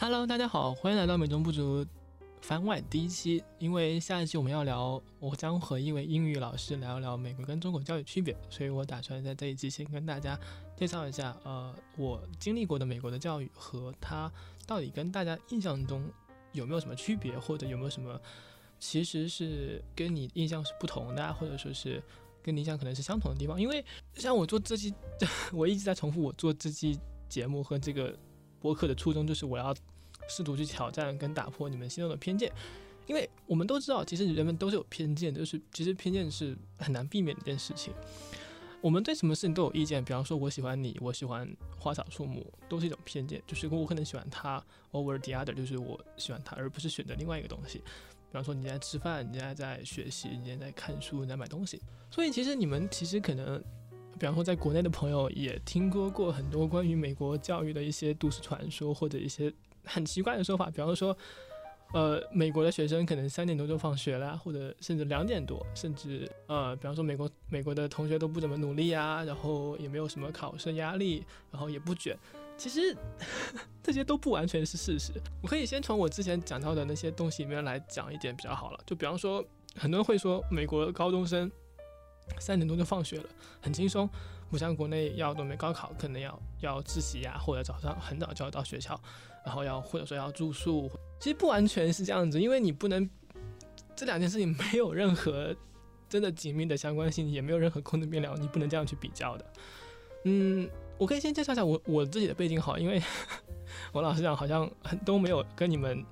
Hello，大家好，欢迎来到美中不足番外第一期。因为下一期我们要聊，我将和一位英语老师聊一聊美国跟中国教育区别，所以我打算在这一期先跟大家介绍一下，呃，我经历过的美国的教育和它到底跟大家印象中有没有什么区别，或者有没有什么其实是跟你印象是不同的，或者说是跟你印象可能是相同的地方。因为像我做这期，我一直在重复我做这期节目和这个。播客的初衷就是我要试图去挑战跟打破你们心中的偏见，因为我们都知道，其实人们都是有偏见，就是其实偏见是很难避免的一件事情。我们对什么事情都有意见，比方说我喜欢你，我喜欢花草树木，都是一种偏见，就是我可能喜欢他 over the other，就是我喜欢他，而不是选择另外一个东西。比方说你在吃饭，你现在在学习，你现在在看书，你在买东西，所以其实你们其实可能。比方说，在国内的朋友也听说过很多关于美国教育的一些都市传说，或者一些很奇怪的说法。比方说，呃，美国的学生可能三点多就放学了，或者甚至两点多，甚至呃，比方说美国美国的同学都不怎么努力啊，然后也没有什么考试压力，然后也不卷。其实 这些都不完全是事实。我可以先从我之前讲到的那些东西里面来讲一点比较好了。就比方说，很多人会说美国高中生。三点多就放学了，很轻松，不像国内要准备高考，可能要要自习呀，或者早上很早就要到学校，然后要或者说要住宿。其实不完全是这样子，因为你不能这两件事情没有任何真的紧密的相关性，也没有任何空的面料，你不能这样去比较的。嗯，我可以先介绍一下我我自己的背景好，因为 我老实讲好像很都没有跟你们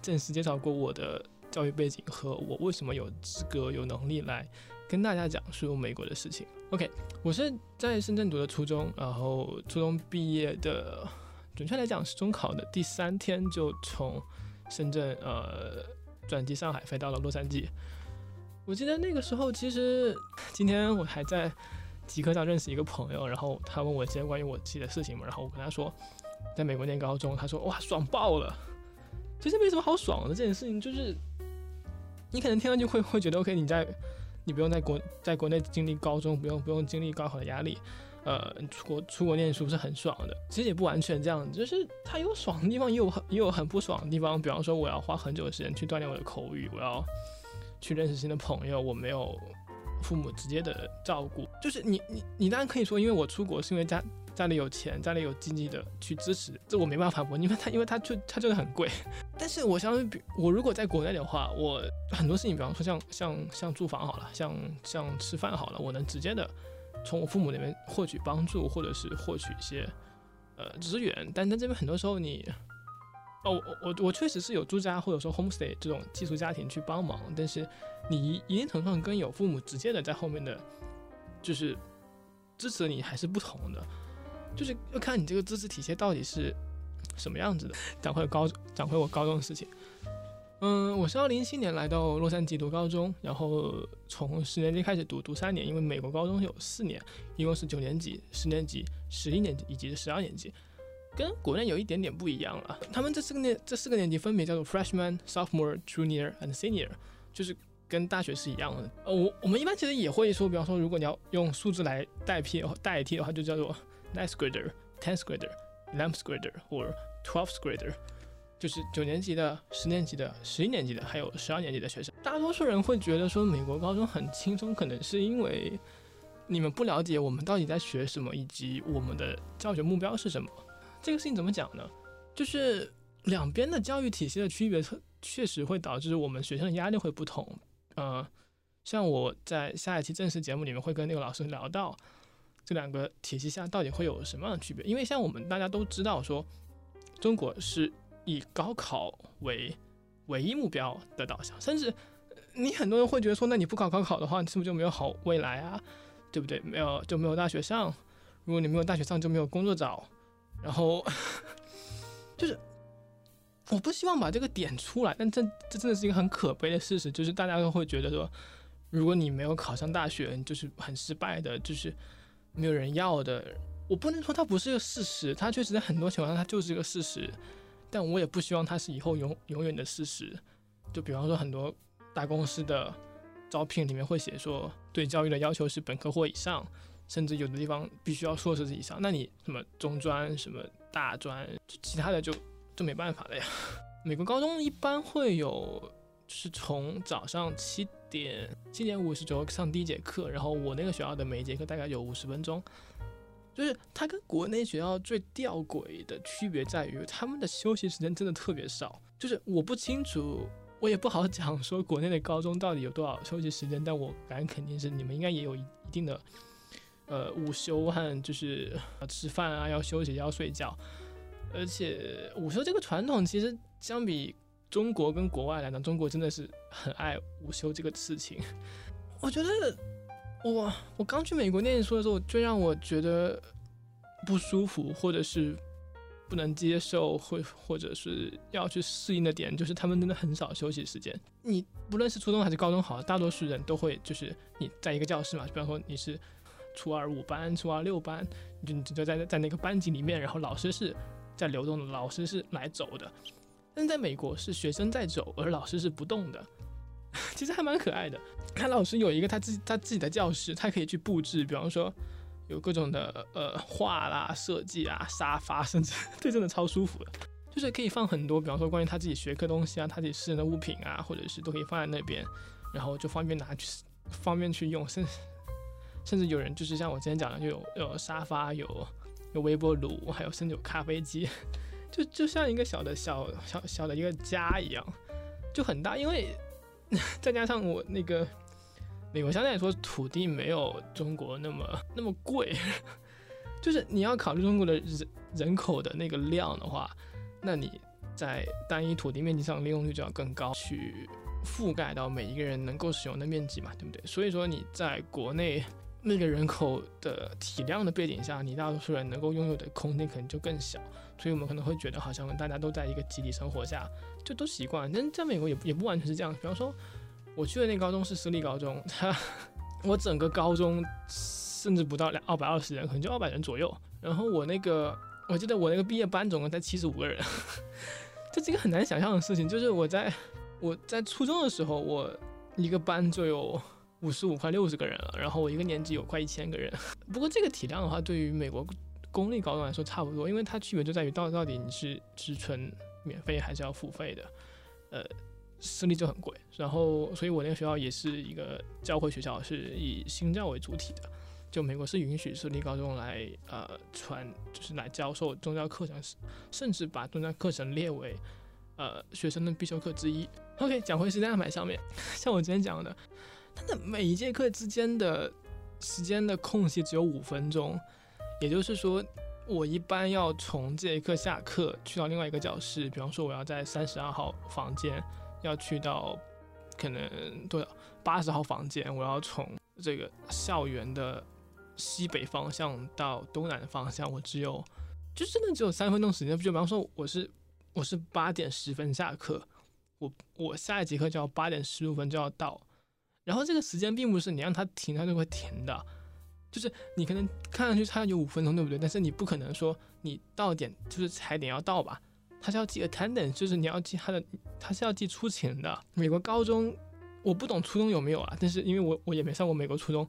正式介绍过我的教育背景和我为什么有资格有能力来。跟大家讲述美国的事情。OK，我是在深圳读的初中，然后初中毕业的，准确来讲是中考的第三天就从深圳呃转机上海飞到了洛杉矶。我记得那个时候，其实今天我还在极客上认识一个朋友，然后他问我一些关于我自己的事情嘛，然后我跟他说在美国念高中，他说哇爽爆了。其实没什么好爽的，这件事情就是你可能听上去会会觉得 OK，你在。你不用在国在国内经历高中，不用不用经历高考的压力，呃，出国出国念书是很爽的。其实也不完全这样，就是它有爽的地方，也有很也有很不爽的地方。比方说，我要花很久的时间去锻炼我的口语，我要去认识新的朋友，我没有父母直接的照顾。就是你你你当然可以说，因为我出国是因为家。家里有钱，家里有经济的去支持，这我没办法反驳，因为他因为他就他就是很贵。但是我相信，比我如果在国内的话，我很多事情，比方说像像像住房好了，像像吃饭好了，我能直接的从我父母那边获取帮助，或者是获取一些呃资源。但在这边很多时候，你哦，我我我确实是有住家或者说 homestay 这种寄宿家庭去帮忙，但是你一定程度上跟有父母直接的在后面的就是支持你还是不同的。就是要看你这个知识体系到底是什么样子的。讲回高，讲回我高中的事情。嗯，我是二零一七年来到洛杉矶读高中，然后从十年级开始读，读三年，因为美国高中有四年，一共是九年级、十年级、十一年级以及十二年级，跟国内有一点点不一样了。他们这四个年这四个年级分别叫做 freshman、sophomore、junior and senior，就是跟大学是一样的。呃，我我们一般其实也会说，比方说，如果你要用数字来代替代替的话，就叫做。Ninth grader, tenth grader, eleventh grader, or twelfth grader，就是九年级的、十年级的、十一年级的，还有十二年级的学生。大多数人会觉得说美国高中很轻松，可能是因为你们不了解我们到底在学什么，以及我们的教学目标是什么。这个事情怎么讲呢？就是两边的教育体系的区别，确实会导致我们学生的压力会不同。呃，像我在下一期正式节目里面会跟那个老师聊到。这两个体系下到底会有什么样的区别？因为像我们大家都知道，说中国是以高考为唯一目标的导向，甚至你很多人会觉得说，那你不考高考的话，你是不是就没有好未来啊？对不对？没有就没有大学上，如果你没有大学上，就没有工作找。然后 就是我不希望把这个点出来，但这这真的是一个很可悲的事实，就是大家都会觉得说，如果你没有考上大学，你就是很失败的，就是。没有人要的，我不能说它不是个事实，它确实在很多情况下它就是个事实，但我也不希望它是以后永永远的事实。就比方说很多大公司的招聘里面会写说，对教育的要求是本科或以上，甚至有的地方必须要硕士以上。那你什么中专、什么大专，其他的就就没办法了呀。美国高中一般会有，就是从早上七点七点五十左右上第一节课，然后我那个学校的每一节课大概有五十分钟。就是它跟国内学校最吊诡的区别在于，他们的休息时间真的特别少。就是我不清楚，我也不好讲说国内的高中到底有多少休息时间，但我敢肯定是你们应该也有一一定的，呃，午休和就是吃饭啊，要休息要睡觉。而且午休这个传统，其实相比中国跟国外来讲，中国真的是很爱午休这个事情。我觉得。我我刚去美国念书的时候，最让我觉得不舒服，或者是不能接受，或或者是要去适应的点，就是他们真的很少休息时间。你不论是初中还是高中，好，大多数人都会就是你在一个教室嘛，比方说你是初二五班、初二六班，你就你就在在那个班级里面，然后老师是在流动的，老师是来走的。但在美国是学生在走，而老师是不动的。其实还蛮可爱的。他老师有一个他自他自己的教室，他可以去布置，比方说有各种的呃画啦、设计啊、沙发，甚至这真的超舒服的，就是可以放很多，比方说关于他自己学科东西啊、他自己私人的物品啊，或者是都可以放在那边，然后就方便拿去方便去用。甚甚至有人就是像我之前讲的，就有有沙发、有有微波炉，还有甚至有咖啡机，就就像一个小的小小小的一个家一样，就很大，因为。再加上我那个美国相对来说土地没有中国那么那么贵，就是你要考虑中国的人人口的那个量的话，那你在单一土地面积上利用率就要更高，去覆盖到每一个人能够使用的面积嘛，对不对？所以说你在国内那个人口的体量的背景下，你大多数人能够拥有的空间可能就更小，所以我们可能会觉得好像大家都在一个集体生活下。就都习惯，但在美国也也不完全是这样。比方说，我去的那高中是私立高中，它 我整个高中甚至不到两二百二十人，可能就二百人左右。然后我那个，我记得我那个毕业班总共才七十五个人，这是一个很难想象的事情。就是我在我在初中的时候，我一个班就有五十五快六十个人了，然后我一个年级有快一千个人。不过这个体量的话，对于美国公立高中来说差不多，因为它区别就在于到到底你是只纯。免费还是要付费的，呃，私立就很贵。然后，所以我那个学校也是一个教会学校，是以新教为主体的。就美国是允许私立高中来呃传，就是来教授宗教课程，甚至把宗教课程列为呃学生的必修课之一。OK，讲回时间安排上面，像我之前讲的，它的每一节课之间的时间的空隙只有五分钟，也就是说。我一般要从这一课下课去到另外一个教室，比方说我要在三十二号房间，要去到可能多少八十号房间，我要从这个校园的西北方向到东南方向，我只有就真的只有三分钟时间。就比方说我是我是八点十分下课，我我下一节课就要八点十五分就要到，然后这个时间并不是你让它停它就会停的。就是你可能看上去差有五分钟，对不对？但是你不可能说你到点就是踩点要到吧？他是要记 attendance，就是你要记他的，他是要记出勤的。美国高中我不懂初中有没有啊？但是因为我我也没上过美国初中，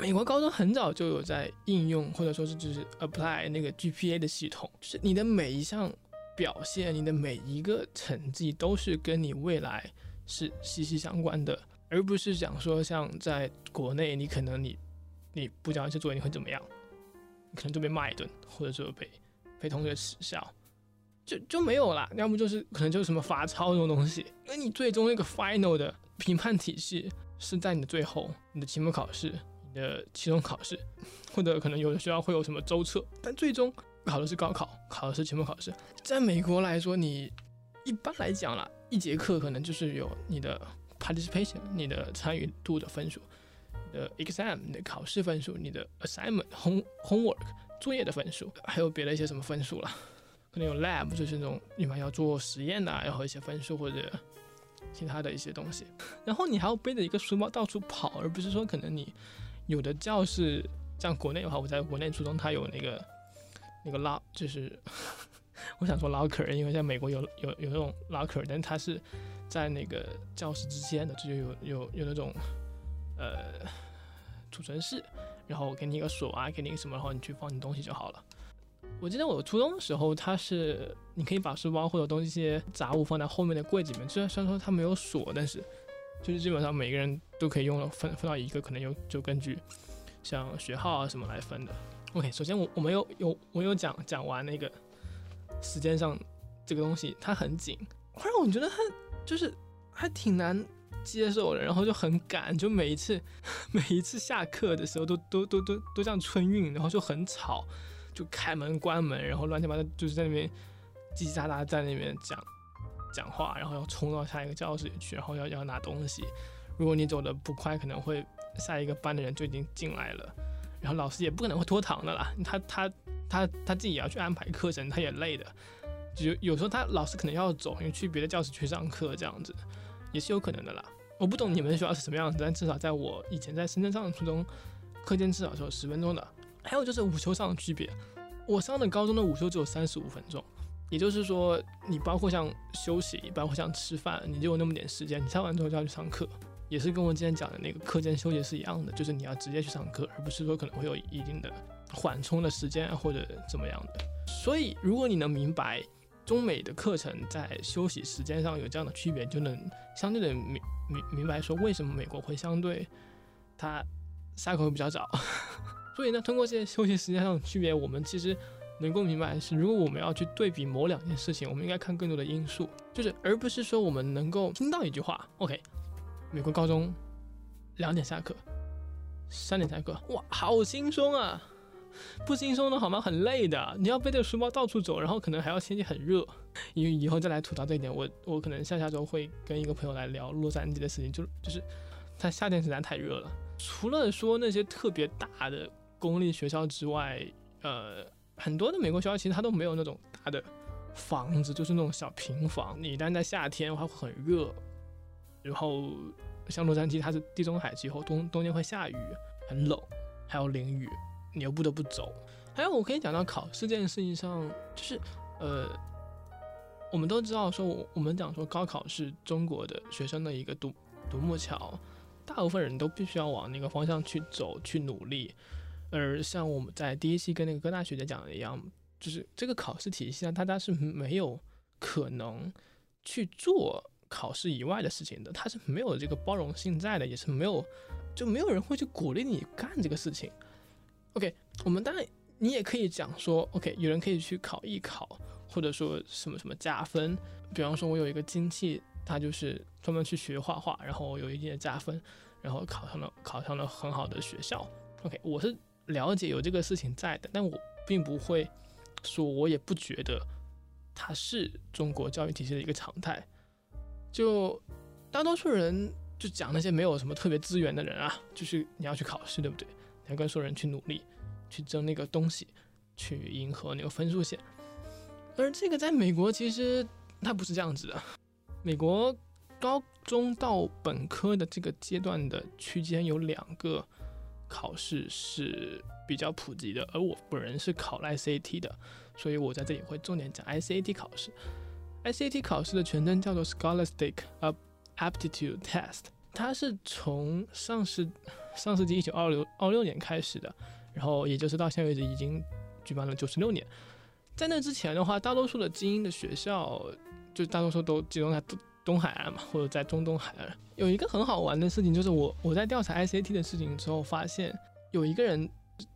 美国高中很早就有在应用或者说是就是 apply 那个 GPA 的系统，就是你的每一项表现，你的每一个成绩都是跟你未来是息息相关的，而不是讲说像在国内你可能你。你不交一次作业你会怎么样？你可能就被骂一顿，或者说被被同学耻笑，就就没有了。要么就是可能就是什么罚抄这种东西。那你最终那个 final 的评判体系是在你的最后，你的期末考试、你的期中考试，或者可能有的学校会有什么周测，但最终考的是高考，考的是期末考试。在美国来说，你一般来讲啦，一节课可能就是有你的 participation，你的参与度的分数。的 exam 的考试分数，你的 assignment home homework 作业的分数，还有别的一些什么分数了？可能有 lab 就是那种你们要做实验的，然后一些分数或者其他的一些东西。然后你还要背着一个书包到处跑，而不是说可能你有的教室，像国内的话，我在国内初中它有那个那个 lock，就是 我想说 locker，因为在美国有有有那种 locker，但它是在那个教室之间的，这就有有有那种呃。储存室，然后给你一个锁啊，给你一个什么，然后你去放你东西就好了。我记得我初中的时候，它是你可以把书包或者东西、杂物放在后面的柜子里面。虽然虽然说它没有锁，但是就是基本上每个人都可以用了分分到一个，可能有就根据像学号啊什么来分的。OK，首先我我们有有我有讲讲完那个时间上这个东西，它很紧，会让我觉得它就是还挺难接受的，然后就很赶，就每一次 每一次下课的时候都都都都都像春运，然后就很吵。就开门关门，然后乱七八糟，就是在那边叽叽喳喳在那边讲讲话，然后要冲到下一个教室里去，然后要要拿东西。如果你走的不快，可能会下一个班的人就已经进来了，然后老师也不可能会拖堂的啦。他他他他自己也要去安排课程，他也累的。就有时候他老师可能要走，因为去别的教室去上课，这样子也是有可能的啦。我不懂你们学校是什么样子，但至少在我以前在深圳上的初中，课间至少是有十分钟的。还有就是午休上的区别，我上的高中的午休只有三十五分钟，也就是说，你包括像休息，包括像吃饭，你就有那么点时间，你上完之后就要去上课，也是跟我今天讲的那个课间休息是一样的，就是你要直接去上课，而不是说可能会有一定的缓冲的时间或者怎么样的。所以，如果你能明白中美的课程在休息时间上有这样的区别，就能相对的明明明白说为什么美国会相对它下课会比较早。所以呢，通过这些休息时间上的区别，我们其实能够明白是，如果我们要去对比某两件事情，我们应该看更多的因素，就是而不是说我们能够听到一句话，OK，美国高中两点下课，三点下课，哇，好轻松啊！不轻松的好吗？很累的，你要背着书包到处走，然后可能还要天气很热。因为以后再来吐槽这一点，我我可能下下周会跟一个朋友来聊洛杉矶的事情，就就是它夏天实在太热了，除了说那些特别大的。公立学校之外，呃，很多的美国学校其实它都没有那种大的房子，就是那种小平房。你一旦在夏天的话会很热，然后像洛杉矶它是地中海气候，冬冬天会下雨，很冷，还有淋雨，你又不得不走。还有我可以讲到考试这件事情上，就是呃，我们都知道说，我们讲说高考是中国的学生的一个独独木桥，大部分人都必须要往那个方向去走，去努力。而像我们在第一期跟那个哥大学姐讲的一样，就是这个考试体系上，大家是没有可能去做考试以外的事情的，它是没有这个包容性在的，也是没有，就没有人会去鼓励你干这个事情。OK，我们当然你也可以讲说，OK，有人可以去考艺考，或者说什么什么加分，比方说我有一个亲戚，他就是专门去学画画，然后有一定的加分，然后考上了考上了很好的学校。OK，我是。了解有这个事情在的，但我并不会说，我也不觉得它是中国教育体系的一个常态。就大多数人就讲那些没有什么特别资源的人啊，就是你要去考试，对不对？你要跟所有人去努力，去争那个东西，去迎合那个分数线。而这个在美国其实它不是这样子的。美国高中到本科的这个阶段的区间有两个。考试是比较普及的，而我本人是考了 SAT 的，所以我在这里会重点讲 SAT 考试。SAT 考试的全称叫做 Scholastic Aptitude Test，它是从上世上世纪一九二六二六年开始的，然后也就是到现在为止已经举办了九十六年。在那之前的话，大多数的精英的学校就大多数都集中在东东海岸嘛，或者在中东海岸，有一个很好玩的事情，就是我我在调查 SAT 的事情之后，发现有一个人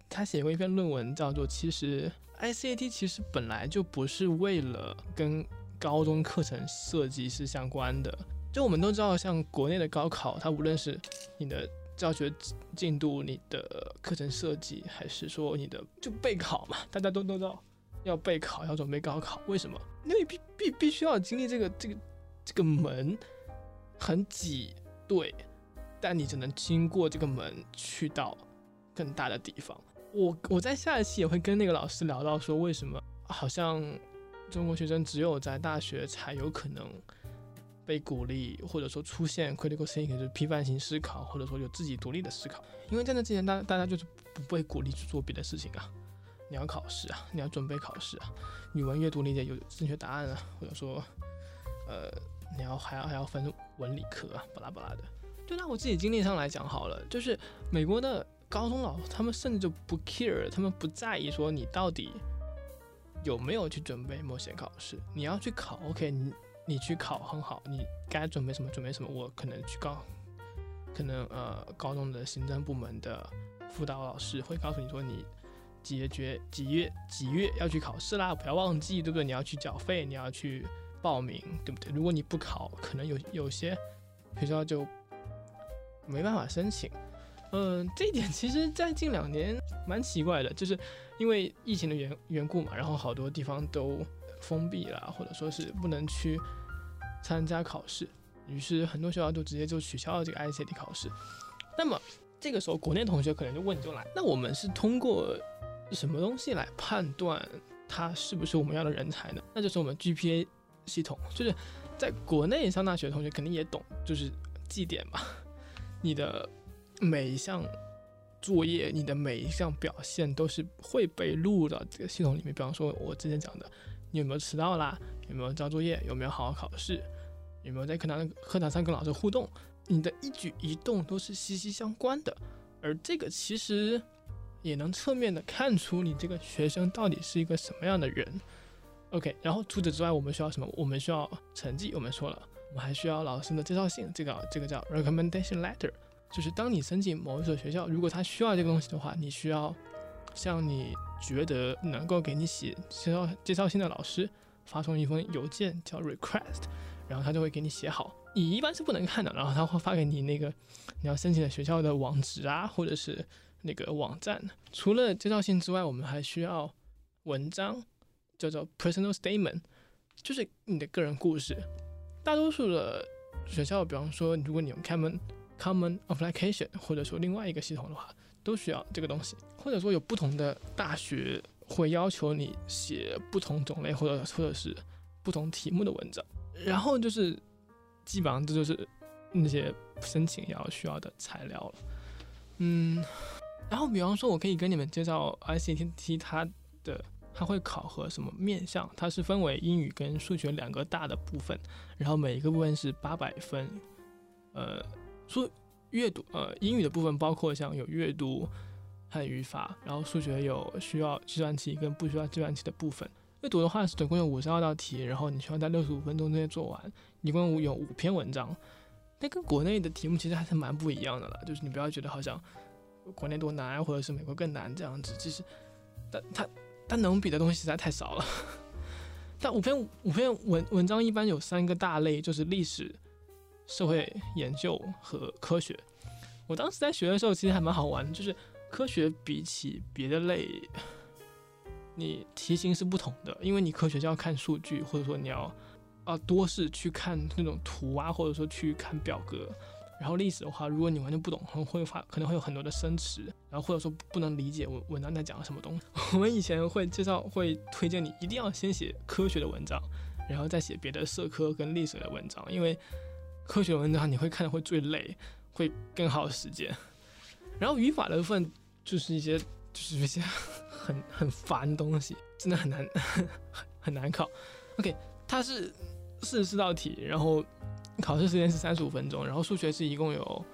他写过一篇论文，叫做“其实 SAT 其实本来就不是为了跟高中课程设计是相关的”。就我们都知道，像国内的高考，它无论是你的教学进度、你的课程设计，还是说你的就备考嘛，大家都都知道要备考，要准备高考，为什么？因为必必必须要经历这个这个。这个门很挤，对，但你只能经过这个门去到更大的地方。我我在下一期也会跟那个老师聊到说，为什么好像中国学生只有在大学才有可能被鼓励，或者说出现 critical thinking 就是批判性思考，或者说有自己独立的思考。因为在那之前，大大家就是不被鼓励去做别的事情啊，你要考试啊，你要准备考试啊，语文阅读理解有正确答案啊，或者说呃。你要还要还要分文理科啊，巴拉巴拉的。就拿我自己经历上来讲好了，就是美国的高中老师，他们甚至就不 care，他们不在意说你到底有没有去准备某些考试。你要去考，OK，你你去考很好，你该准备什么准备什么。我可能去告，可能呃高中的行政部门的辅导老师会告诉你说你几月几月几月要去考试啦，不要忘记，对不对？你要去缴费，你要去报名，对不对？如果你不考，可能有有些学校就没办法申请。嗯，这一点其实，在近两年蛮奇怪的，就是因为疫情的缘缘故嘛，然后好多地方都封闭了，或者说是不能去参加考试，于是很多学校就直接就取消了这个 ICT 考试。那么这个时候，国内同学可能就问就来，那我们是通过什么东西来判断他是不是我们要的人才呢？那就是我们 GPA 系统，就是在国内上大学同学肯定也懂，就是绩点嘛，你的。每一项作业，你的每一项表现都是会被录到这个系统里面。比方说，我之前讲的，你有没有迟到啦？有没有交作业？有没有好好考试？有没有在课堂课堂上跟老师互动？你的一举一动都是息息相关的。而这个其实也能侧面的看出你这个学生到底是一个什么样的人。OK，然后除此之外，我们需要什么？我们需要成绩。我们说了，我们还需要老师的介绍信，这个这个叫 recommendation letter。就是当你申请某一所学校，如果他需要这个东西的话，你需要向你觉得能够给你写介绍介绍信的老师发送一封邮件，叫 request，然后他就会给你写好。你一般是不能看的，然后他会发给你那个你要申请的学校的网址啊，或者是那个网站。除了介绍信之外，我们还需要文章，叫做 personal statement，就是你的个人故事。大多数的学校，比方说如果你用 common common application，或者说另外一个系统的话，都需要这个东西。或者说有不同的大学会要求你写不同种类或者或者是不同题目的文章。然后就是基本上这就是那些申请要需要的材料了。嗯，然后比方说我可以跟你们介绍 ICT 它的它会考核什么面向，它是分为英语跟数学两个大的部分，然后每一个部分是八百分，呃。说阅读，呃，英语的部分包括像有阅读和语法，然后数学有需要计算器跟不需要计算器的部分。阅读的话是总共有五十二道题，然后你需要在六十五分钟之内做完，一共有五篇文章。那跟国内的题目其实还是蛮不一样的了，就是你不要觉得好像国内多难，或者是美国更难这样子，其实但它它能比的东西实在太少了。但五篇五篇文文章一般有三个大类，就是历史。社会研究和科学，我当时在学的时候其实还蛮好玩，就是科学比起别的类，你题型是不同的，因为你科学就要看数据，或者说你要啊多是去看那种图啊，或者说去看表格。然后历史的话，如果你完全不懂，可能会发可能会有很多的生词，然后或者说不能理解文文章在讲什么东西。我们以前会介绍会推荐你一定要先写科学的文章，然后再写别的社科跟历史的文章，因为。科学文章你会看的会最累，会更耗时间。然后语法的部分就是一些就是一些 很很烦的东西，真的很难 很难考。OK，它是四十四道题，然后考试时间是三十五分钟，然后数学是一共有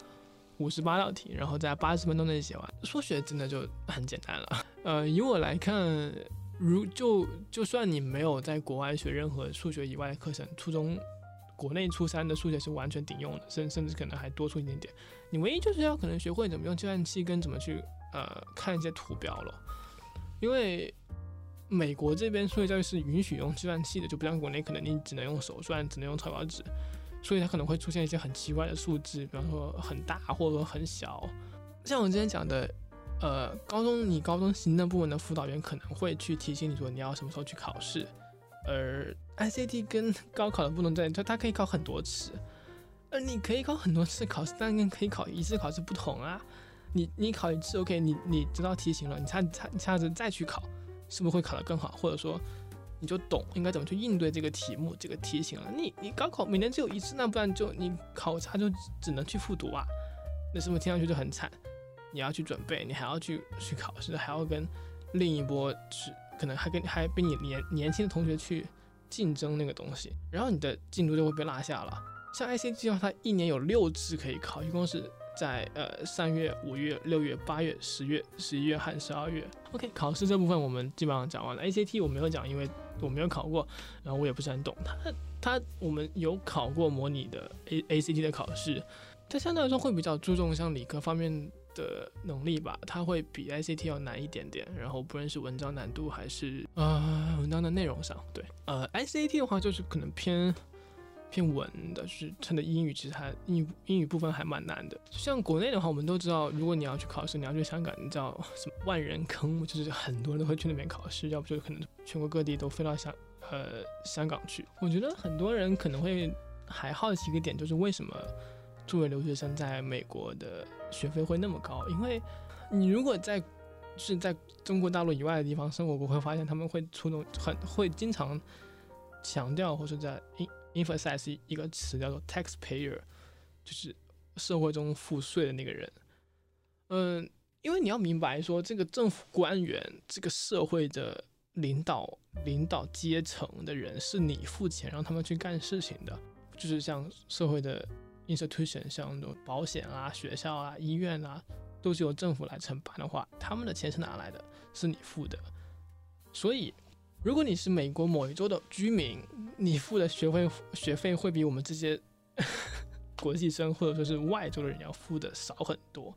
五十八道题，然后在八十分钟内写完。数学真的就很简单了。呃，以我来看，如就就算你没有在国外学任何数学以外的课程，初中。国内初三的数学是完全顶用的，甚甚至可能还多出一点点。你唯一就是要可能学会怎么用计算器跟怎么去呃看一些图表了。因为美国这边数学教育是允许用计算器的，就不像国内可能你只能用手算，只能用草稿纸，所以它可能会出现一些很奇怪的数字，比方说很大或者说很小。像我之前讲的，呃，高中你高中行政部门的辅导员可能会去提醒你说你要什么时候去考试。而 ICT 跟高考的不同在，就它可以考很多次，而你可以考很多次考试，但跟可以考一次考试不同啊。你你考一次 OK，你你知道题型了，你下下下次再去考，是不是会考得更好？或者说你就懂应该怎么去应对这个题目这个题型了？你你高考每年只有一次，那不然就你考差就只能去复读啊？那是不是听上去就很惨？你要去准备，你还要去去考试，还要跟另一波是。可能还跟还比你年年轻的同学去竞争那个东西，然后你的进度就会被落下了。像 ICT 的话，它一年有六次可以考，一共是在呃三月、五月、六月、八月、十月、十一月和十二月。OK，考试这部分我们基本上讲完了。ACT 我没有讲，因为我没有考过，然后我也不是很懂。它它我们有考过模拟的 A ACT 的考试，它相对来说会比较注重像理科方面的能力吧，它会比 ACT 要难一点点。然后不论是文章难度还是呃文章的内容上，对，呃 ACT 的话就是可能偏。偏文的，就是它的英语其实还英语英语部分还蛮难的。像国内的话，我们都知道，如果你要去考试，你要去香港，你知道什么万人坑，就是很多人都会去那边考试，要不就可能全国各地都飞到香呃香港去。我觉得很多人可能会还好奇一个点，就是为什么作为留学生在美国的学费会那么高？因为你如果在是在中国大陆以外的地方生活过，会发现他们会出动很会经常强调，或者在英。emphasize 一个词叫做 taxpayer，就是社会中付税的那个人。嗯，因为你要明白说，这个政府官员、这个社会的领导、领导阶层的人，是你付钱让他们去干事情的。就是像社会的 institution，像那种保险啊、学校啊、医院啊，都是由政府来承办的话，他们的钱是哪来的？是你付的。所以。如果你是美国某一州的居民，你付的学费学费会比我们这些 国际生或者说是外州的人要付的少很多。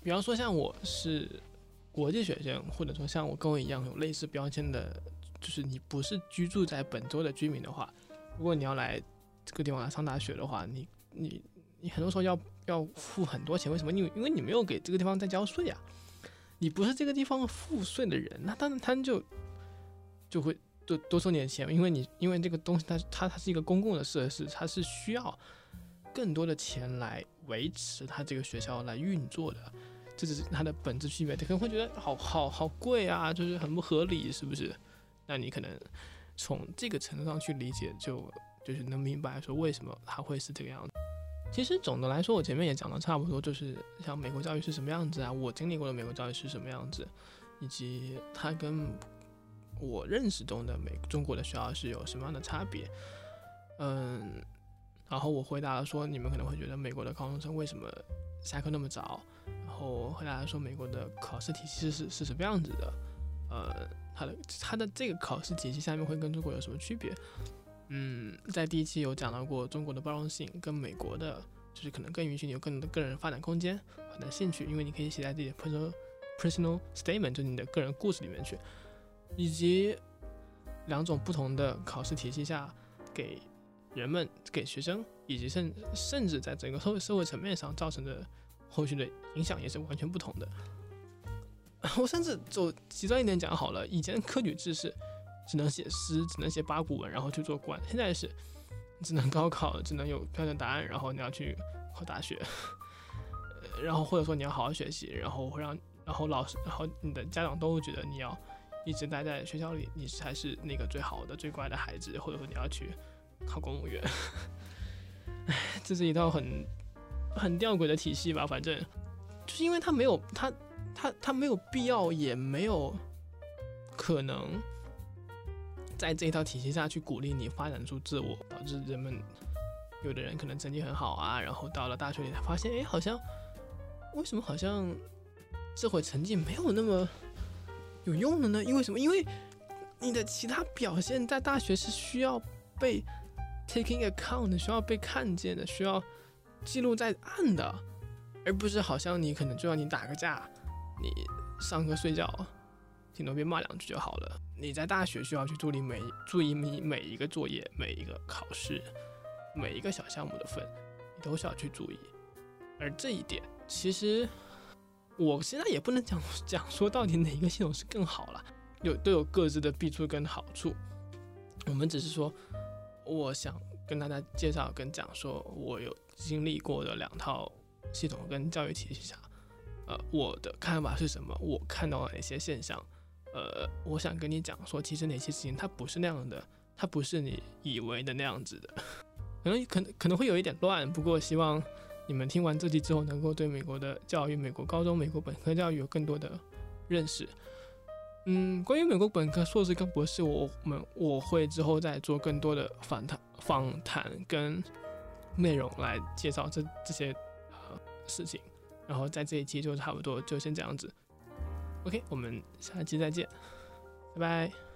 比方说，像我是国际学生，或者说像我跟我一样有类似标签的，就是你不是居住在本州的居民的话，如果你要来这个地方来上大学的话，你你你很多时候要要付很多钱。为什么？因为因为你没有给这个地方在交税啊，你不是这个地方付税的人，那当然他就。就会多多收点钱，因为你因为这个东西它它它是一个公共的设施，它是需要更多的钱来维持它这个学校来运作的，这只是它的本质区别。他可能会觉得好好好贵啊，就是很不合理，是不是？那你可能从这个程度上去理解，就就是能明白说为什么它会是这个样子。其实总的来说，我前面也讲的差不多，就是像美国教育是什么样子啊，我经历过的美国教育是什么样子，以及它跟我认识中的美中国的学校是有什么样的差别？嗯，然后我回答了说，你们可能会觉得美国的高中生为什么下课那么早？然后回答说，美国的考试体系是是什么样子的？呃，它的它的这个考试体系下面会跟中国有什么区别？嗯，在第一期有讲到过中国的包容性跟美国的，就是可能更允许你有更多的个人发展空间、发展兴趣，因为你可以写在自己的 personal personal statement，就你的个人故事里面去。以及两种不同的考试体系下，给人们、给学生，以及甚甚至在整个社会社会层面上造成的后续的影响也是完全不同的。我甚至走极端一点讲好了，以前科举制是只能写诗，只能写八股文，然后去做官；现在是只能高考，只能有标准答案，然后你要去考大学，然后或者说你要好好学习，然后会让然后老师，然后你的家长都会觉得你要。一直待在学校里，你才是那个最好的、最乖的孩子，或者说你要去考公务员。唉，这是一套很很吊诡的体系吧？反正就是因为他没有他他他没有必要，也没有可能在这一套体系下去鼓励你发展出自我，导致人们有的人可能成绩很好啊，然后到了大学里才发现，哎，好像为什么好像这会成绩没有那么。有用的呢？因为什么？因为你的其他表现在大学是需要被 taking account 需要被看见的，需要记录在案的，而不是好像你可能就要你打个架，你上课睡觉，顶多被骂两句就好了。你在大学需要去注意每注意你每一个作业、每一个考试、每一个小项目的分，你都需要去注意。而这一点其实。我现在也不能讲讲说到底哪一个系统是更好了，有都有各自的弊处跟好处。我们只是说，我想跟大家介绍跟讲说，我有经历过的两套系统跟教育体系下，呃，我的看法是什么？我看到了哪些现象？呃，我想跟你讲说，其实哪些事情它不是那样的，它不是你以为的那样子的，可能可能可能会有一点乱，不过希望。你们听完这集之后，能够对美国的教育、美国高中、美国本科教育有更多的认识。嗯，关于美国本科、硕士跟博士，我们我会之后再做更多的访谈、访谈跟内容来介绍这这些呃事情。然后在这一期就差不多就先这样子。OK，我们下期再见，拜拜。